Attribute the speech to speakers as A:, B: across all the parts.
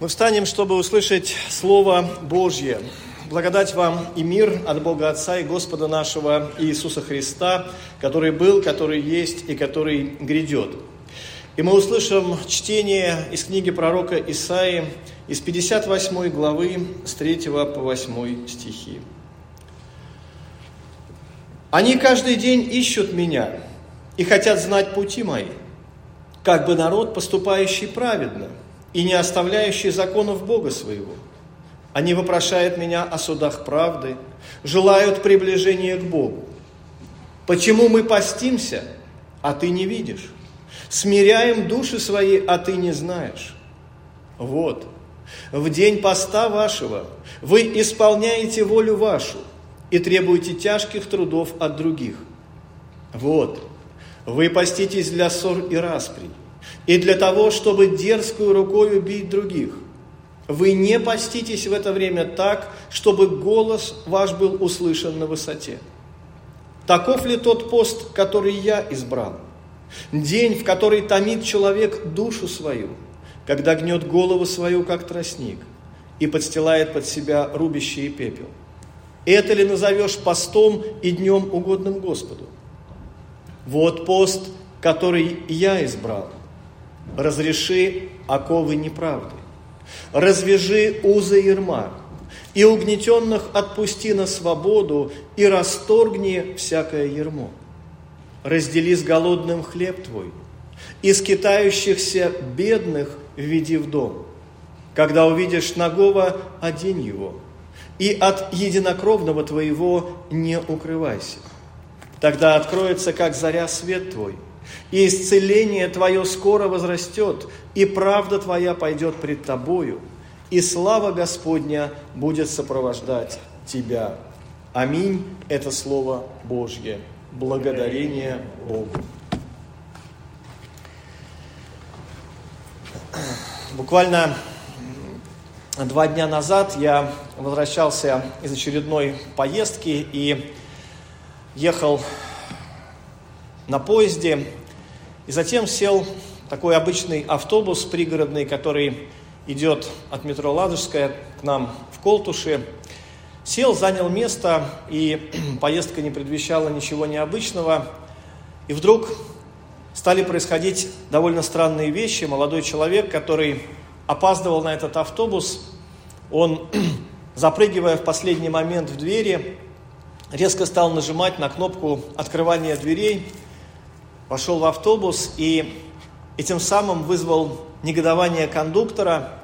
A: Мы встанем, чтобы услышать Слово Божье. Благодать вам и мир от Бога Отца и Господа нашего Иисуса Христа, который был, который есть и который грядет. И мы услышим чтение из книги пророка Исаии из 58 главы с 3 по 8 стихи. «Они каждый день ищут меня и хотят знать пути мои, как бы народ, поступающий праведно и не оставляющий законов Бога своего. Они вопрошают меня о судах правды, желают приближения к Богу. Почему мы постимся, а ты не видишь? Смиряем души свои, а ты не знаешь. Вот, в день поста вашего вы исполняете волю вашу и требуете тяжких трудов от других. Вот, вы поститесь для ссор и распри, и для того, чтобы дерзкую рукой убить других. Вы не поститесь в это время так, чтобы голос ваш был услышан на высоте. Таков ли тот пост, который я избрал? День, в который томит человек душу свою, когда гнет голову свою, как тростник, и подстилает под себя рубящий пепел. Это ли назовешь постом и днем угодным Господу? Вот пост, который я избрал. Разреши оковы неправды. Развяжи узы ерма, и угнетенных отпусти на свободу, и расторгни всякое ермо раздели с голодным хлеб твой, и скитающихся бедных введи в дом. Когда увидишь нагого, одень его, и от единокровного твоего не укрывайся. Тогда откроется, как заря, свет твой, и исцеление твое скоро возрастет, и правда твоя пойдет пред тобою, и слава Господня будет сопровождать тебя. Аминь. Это Слово Божье. Благодарение Богу. Буквально два дня назад я возвращался из очередной поездки и ехал на поезде, и затем сел такой обычный автобус пригородный, который идет от метро Ладожская к нам в Колтуши. Сел, занял место, и поездка не предвещала ничего необычного. И вдруг стали происходить довольно странные вещи. Молодой человек, который опаздывал на этот автобус, он, запрыгивая в последний момент в двери, резко стал нажимать на кнопку открывания дверей, вошел в автобус и этим самым вызвал негодование кондуктора.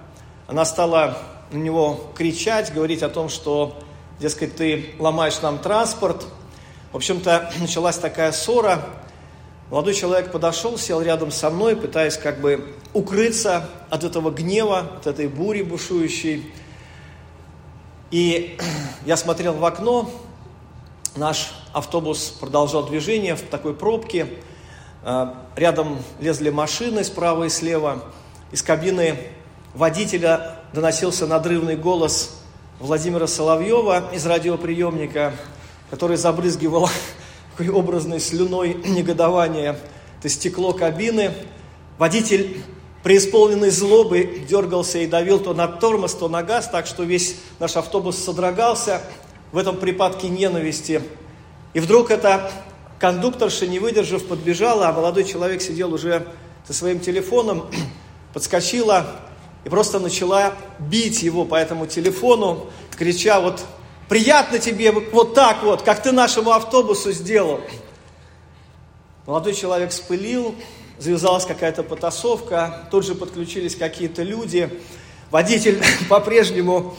A: Она стала на него кричать, говорить о том, что дескать, ты ломаешь нам транспорт. В общем-то, началась такая ссора. Молодой человек подошел, сел рядом со мной, пытаясь как бы укрыться от этого гнева, от этой бури бушующей. И я смотрел в окно, наш автобус продолжал движение в такой пробке. А, рядом лезли машины справа и слева. Из кабины водителя доносился надрывный голос Владимира Соловьева из радиоприемника, который забрызгивал такой образной слюной негодования это стекло кабины. Водитель, преисполненный злобы, дергался и давил то на тормоз, то на газ, так что весь наш автобус содрогался в этом припадке ненависти. И вдруг эта кондукторша, не выдержав, подбежала, а молодой человек сидел уже со своим телефоном, подскочила, и просто начала бить его по этому телефону, крича вот «Приятно тебе вот так вот, как ты нашему автобусу сделал». Молодой человек спылил, завязалась какая-то потасовка, тут же подключились какие-то люди. Водитель по-прежнему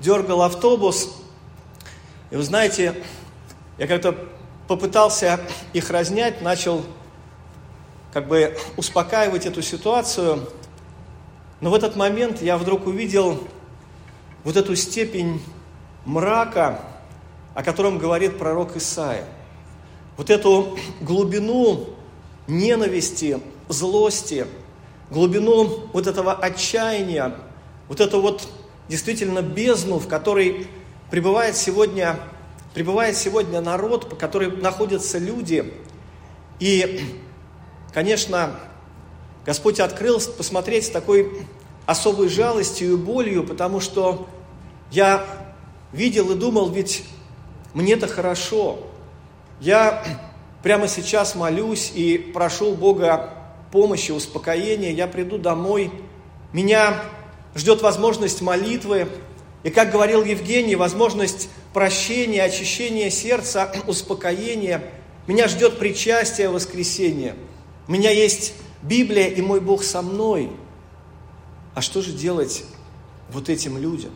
A: дергал автобус. И вы знаете, я как-то попытался их разнять, начал как бы успокаивать эту ситуацию – но в этот момент я вдруг увидел вот эту степень мрака, о котором говорит пророк Исаия. Вот эту глубину ненависти, злости, глубину вот этого отчаяния, вот эту вот действительно бездну, в которой пребывает сегодня, пребывает сегодня народ, по которой находятся люди. И, конечно, Господь открыл посмотреть с такой особой жалостью и болью, потому что я видел и думал, ведь мне-то хорошо. Я прямо сейчас молюсь и прошу Бога помощи, успокоения. Я приду домой, меня ждет возможность молитвы, и, как говорил Евгений, возможность прощения, очищения сердца, успокоения. Меня ждет причастие воскресения. У меня есть Библия, и мой Бог со мной. А что же делать вот этим людям?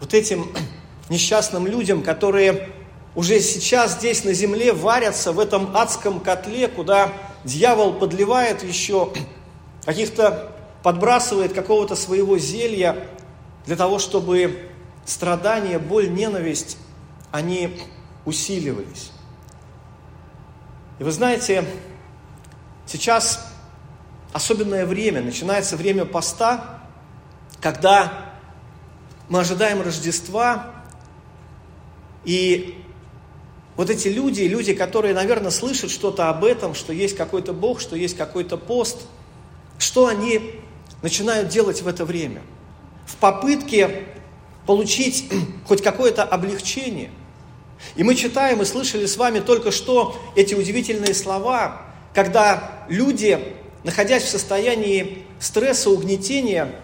A: Вот этим несчастным людям, которые уже сейчас здесь на земле варятся в этом адском котле, куда дьявол подливает еще каких-то, подбрасывает какого-то своего зелья для того, чтобы страдания, боль, ненависть, они усиливались. И вы знаете, сейчас особенное время, начинается время поста, когда мы ожидаем Рождества, и вот эти люди, люди, которые, наверное, слышат что-то об этом, что есть какой-то Бог, что есть какой-то пост, что они начинают делать в это время? В попытке получить хоть какое-то облегчение. И мы читаем и слышали с вами только что эти удивительные слова, когда люди, находясь в состоянии стресса, угнетения,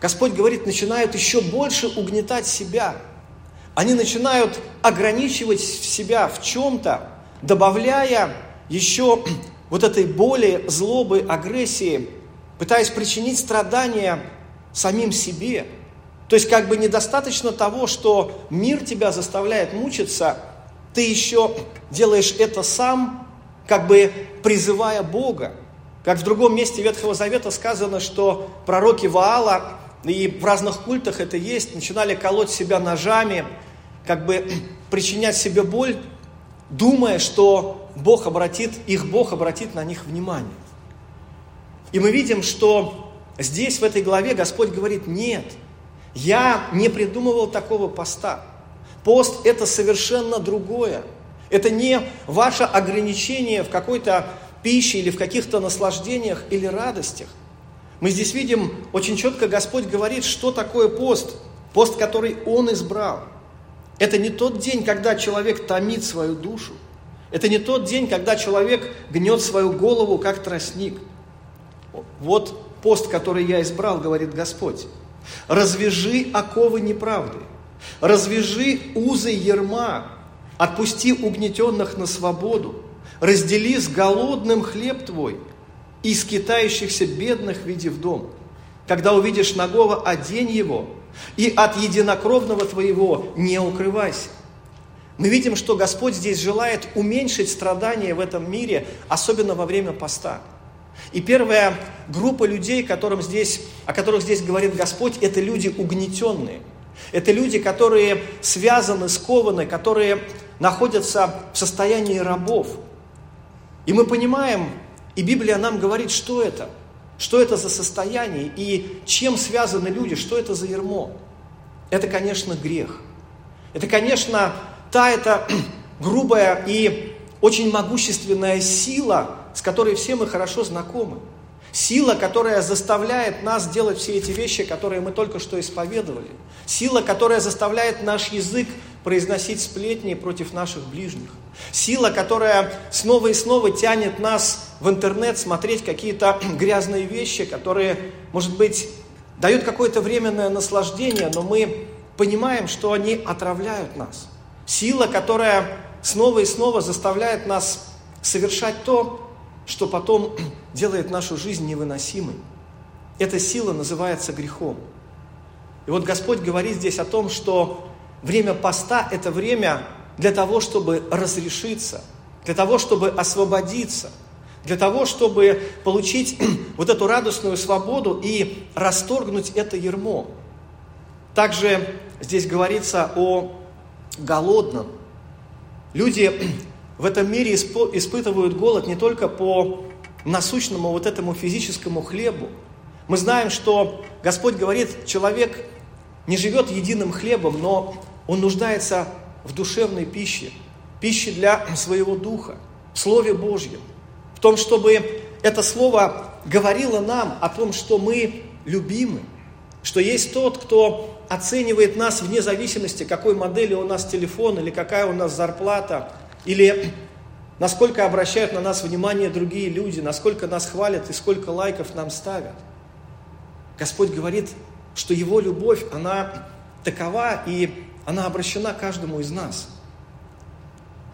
A: Господь говорит, начинают еще больше угнетать себя. Они начинают ограничивать себя в чем-то, добавляя еще вот этой боли, злобы, агрессии, пытаясь причинить страдания самим себе – то есть как бы недостаточно того, что мир тебя заставляет мучиться, ты еще делаешь это сам, как бы призывая Бога. Как в другом месте Ветхого Завета сказано, что пророки Ваала, и в разных культах это есть, начинали колоть себя ножами, как бы причинять себе боль, думая, что Бог обратит, их Бог обратит на них внимание. И мы видим, что здесь, в этой главе, Господь говорит, нет – я не придумывал такого поста. Пост – это совершенно другое. Это не ваше ограничение в какой-то пище или в каких-то наслаждениях или радостях. Мы здесь видим, очень четко Господь говорит, что такое пост. Пост, который Он избрал. Это не тот день, когда человек томит свою душу. Это не тот день, когда человек гнет свою голову, как тростник. Вот пост, который я избрал, говорит Господь. Развяжи оковы неправды, развяжи узы ерма, отпусти угнетенных на свободу, раздели с голодным хлеб твой и скитающихся бедных веди в дом. Когда увидишь нагого, одень его, и от единокровного твоего не укрывайся. Мы видим, что Господь здесь желает уменьшить страдания в этом мире, особенно во время поста. И первая группа людей, которым здесь, о которых здесь говорит Господь, это люди угнетенные. Это люди, которые связаны, скованы, которые находятся в состоянии рабов. И мы понимаем, и Библия нам говорит, что это, что это за состояние и чем связаны люди, что это за ермо. Это, конечно, грех. Это, конечно, та это грубая и очень могущественная сила, с которой все мы хорошо знакомы. Сила, которая заставляет нас делать все эти вещи, которые мы только что исповедовали. Сила, которая заставляет наш язык произносить сплетни против наших ближних. Сила, которая снова и снова тянет нас в интернет смотреть какие-то грязные вещи, которые, может быть, дают какое-то временное наслаждение, но мы понимаем, что они отравляют нас. Сила, которая снова и снова заставляет нас совершать то, что потом делает нашу жизнь невыносимой. Эта сила называется грехом. И вот Господь говорит здесь о том, что время поста – это время для того, чтобы разрешиться, для того, чтобы освободиться, для того, чтобы получить вот эту радостную свободу и расторгнуть это ермо. Также здесь говорится о голодном. Люди в этом мире испытывают голод не только по насущному вот этому физическому хлебу. Мы знаем, что Господь говорит, человек не живет единым хлебом, но он нуждается в душевной пище, пище для своего духа, в Слове Божьем, в том, чтобы это Слово говорило нам о том, что мы любимы, что есть тот, кто оценивает нас вне зависимости, какой модели у нас телефон, или какая у нас зарплата, или насколько обращают на нас внимание другие люди, насколько нас хвалят и сколько лайков нам ставят. Господь говорит, что Его любовь, она такова, и она обращена каждому из нас.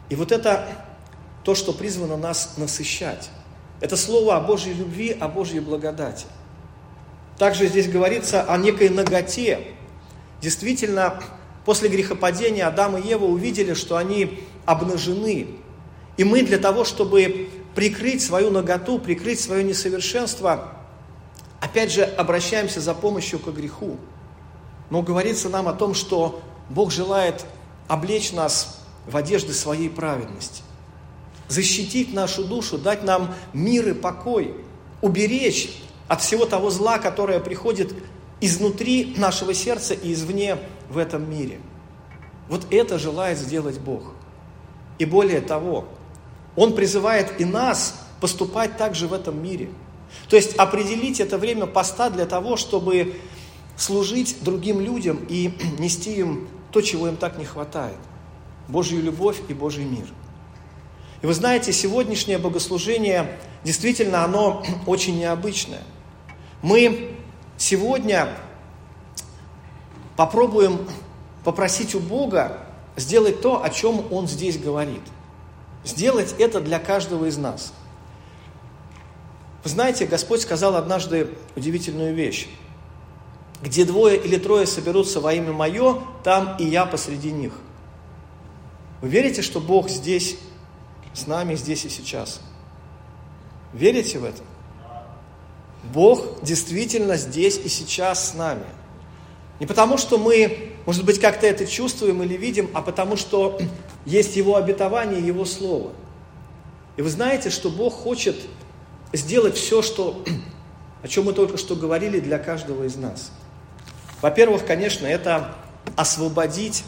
A: И вот это то, что призвано нас насыщать. Это слово о Божьей любви, о Божьей благодати. Также здесь говорится о некой ноготе. Действительно, после грехопадения Адам и Ева увидели, что они обнажены. И мы для того, чтобы прикрыть свою ноготу, прикрыть свое несовершенство, опять же обращаемся за помощью к греху. Но говорится нам о том, что Бог желает облечь нас в одежды своей праведности, защитить нашу душу, дать нам мир и покой, уберечь от всего того зла, которое приходит изнутри нашего сердца и извне в этом мире. Вот это желает сделать Бог. И более того, Он призывает и нас поступать также в этом мире. То есть определить это время поста для того, чтобы служить другим людям и нести им то, чего им так не хватает. Божью любовь и Божий мир. И вы знаете, сегодняшнее богослужение, действительно, оно очень необычное – мы сегодня попробуем попросить у Бога сделать то, о чем Он здесь говорит. Сделать это для каждого из нас. Вы знаете, Господь сказал однажды удивительную вещь. Где двое или трое соберутся во имя Мое, там и я посреди них. Вы верите, что Бог здесь, с нами, здесь и сейчас? Верите в это? Бог действительно здесь и сейчас с нами. Не потому, что мы, может быть, как-то это чувствуем или видим, а потому, что есть Его обетование, Его Слово. И вы знаете, что Бог хочет сделать все, что, о чем мы только что говорили для каждого из нас. Во-первых, конечно, это освободить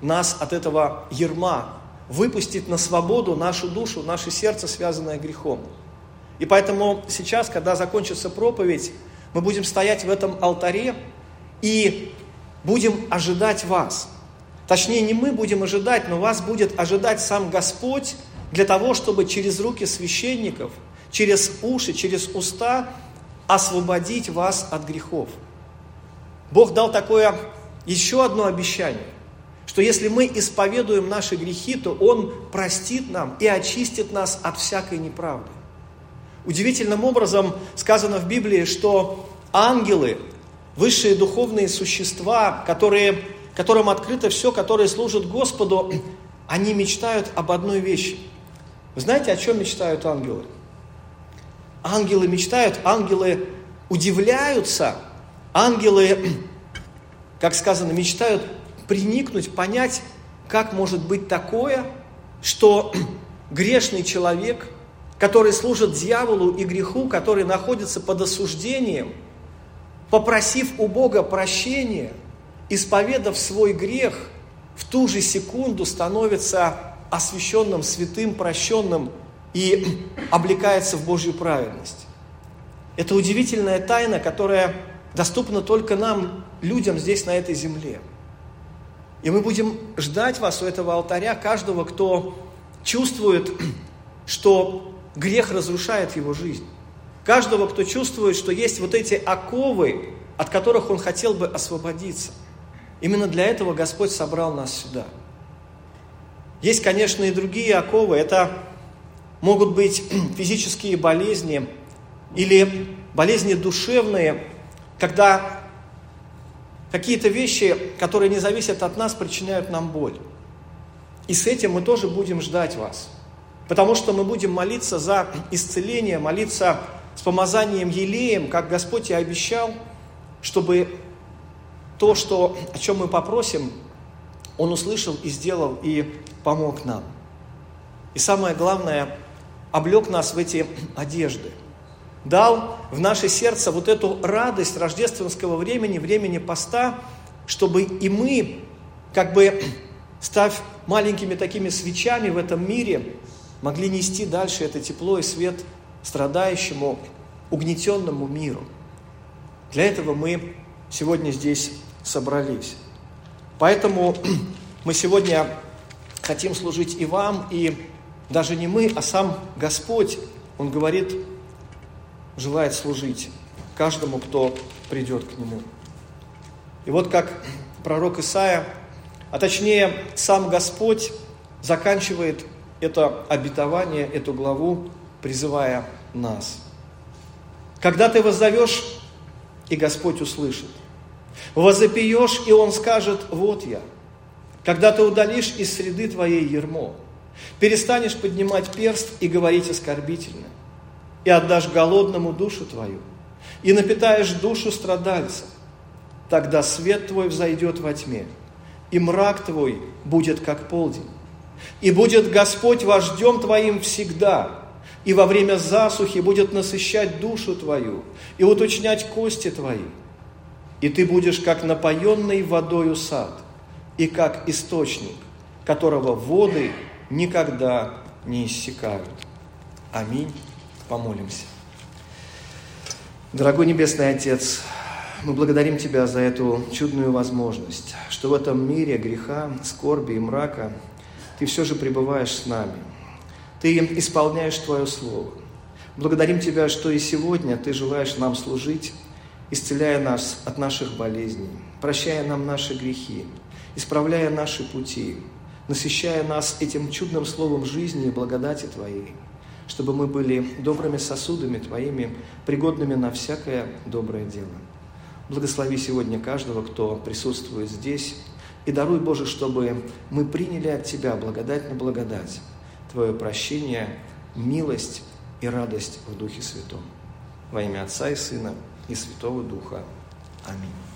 A: нас от этого ерма, выпустить на свободу нашу душу, наше сердце, связанное грехом. И поэтому сейчас, когда закончится проповедь, мы будем стоять в этом алтаре и будем ожидать вас. Точнее, не мы будем ожидать, но вас будет ожидать сам Господь для того, чтобы через руки священников, через уши, через уста освободить вас от грехов. Бог дал такое еще одно обещание, что если мы исповедуем наши грехи, то Он простит нам и очистит нас от всякой неправды. Удивительным образом сказано в Библии, что ангелы, высшие духовные существа, которые, которым открыто все, которые служат Господу, они мечтают об одной вещи. Вы знаете, о чем мечтают ангелы? Ангелы мечтают, ангелы удивляются, ангелы, как сказано, мечтают приникнуть, понять, как может быть такое, что грешный человек – который служит дьяволу и греху, который находится под осуждением, попросив у Бога прощения, исповедав свой грех, в ту же секунду становится освященным, святым, прощенным и облекается в Божью праведность. Это удивительная тайна, которая доступна только нам, людям здесь, на этой земле. И мы будем ждать вас у этого алтаря, каждого, кто чувствует, что грех разрушает его жизнь. Каждого, кто чувствует, что есть вот эти оковы, от которых он хотел бы освободиться. Именно для этого Господь собрал нас сюда. Есть, конечно, и другие оковы. Это могут быть физические болезни или болезни душевные, когда какие-то вещи, которые не зависят от нас, причиняют нам боль. И с этим мы тоже будем ждать вас – Потому что мы будем молиться за исцеление, молиться с помазанием елеем, как Господь и обещал, чтобы то, что, о чем мы попросим, Он услышал и сделал, и помог нам. И самое главное, облег нас в эти одежды. Дал в наше сердце вот эту радость рождественского времени, времени поста, чтобы и мы, как бы став маленькими такими свечами в этом мире, могли нести дальше это тепло и свет страдающему, угнетенному миру. Для этого мы сегодня здесь собрались. Поэтому мы сегодня хотим служить и вам, и даже не мы, а сам Господь, Он говорит, желает служить каждому, кто придет к Нему. И вот как пророк Исаия, а точнее сам Господь заканчивает это обетование, эту главу, призывая нас. Когда ты воззовешь, и Господь услышит. Возопьешь, и Он скажет, вот я. Когда ты удалишь из среды твоей ермо, перестанешь поднимать перст и говорить оскорбительно, и отдашь голодному душу твою, и напитаешь душу страдальца, тогда свет твой взойдет во тьме, и мрак твой будет как полдень. И будет Господь вождем твоим всегда, и во время засухи будет насыщать душу твою и уточнять кости твои. И ты будешь как напоенный водою сад, и как источник, которого воды никогда не иссякают. Аминь. Помолимся. Дорогой Небесный Отец, мы благодарим Тебя за эту чудную возможность, что в этом мире греха, скорби и мрака Ты все же пребываешь с нами. Ты исполняешь Твое Слово. Благодарим Тебя, что и сегодня Ты желаешь нам служить, исцеляя нас от наших болезней, прощая нам наши грехи, исправляя наши пути, насыщая нас этим чудным словом жизни и благодати Твоей, чтобы мы были добрыми сосудами Твоими, пригодными на всякое доброе дело. Благослови сегодня каждого, кто присутствует здесь, и даруй, Боже, чтобы мы приняли от Тебя благодать на благодать, Твое прощение, милость и радость в Духе Святом. Во имя Отца и Сына и Святого Духа. Аминь.